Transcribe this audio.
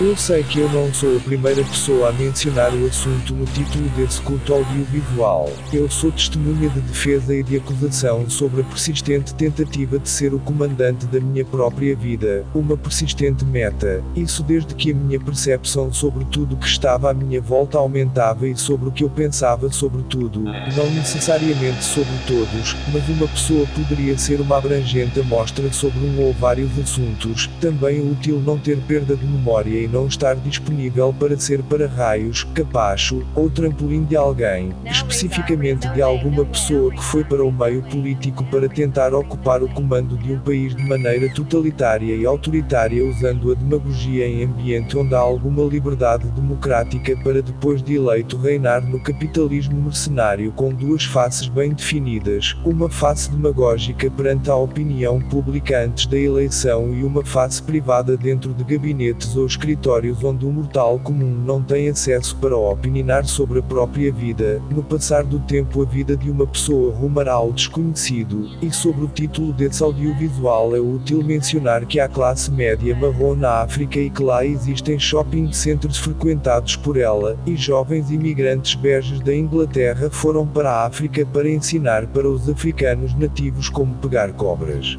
Eu sei que eu não sou a primeira pessoa a mencionar o assunto no título desse culto audiovisual. Eu sou testemunha de defesa e de acusação sobre a persistente tentativa de ser o comandante da minha própria vida, uma persistente meta. Isso desde que a minha percepção sobre tudo que estava à minha volta aumentava e sobre o que eu pensava sobre tudo, não necessariamente sobre todos, mas uma pessoa poderia ser uma abrangente amostra sobre um ou vários assuntos. Também é útil não ter perda de memória e não estar disponível para ser para raios, capacho ou trampolim de alguém, especificamente de alguma pessoa que foi para o meio político para tentar ocupar o comando de um país de maneira totalitária e autoritária usando a demagogia em ambiente onde há alguma liberdade democrática para depois de eleito reinar no capitalismo mercenário com duas faces bem definidas, uma face demagógica perante a opinião pública antes da eleição e uma face privada dentro de gabinetes ou escritórios onde o mortal comum não tem acesso para opinar sobre a própria vida. No passar do tempo, a vida de uma pessoa rumará ao desconhecido, e sobre o título desse audiovisual é útil mencionar que há classe média marrom na África e que lá existem shopping centers frequentados por ela, e jovens imigrantes beges da Inglaterra foram para a África para ensinar para os africanos nativos como pegar cobras.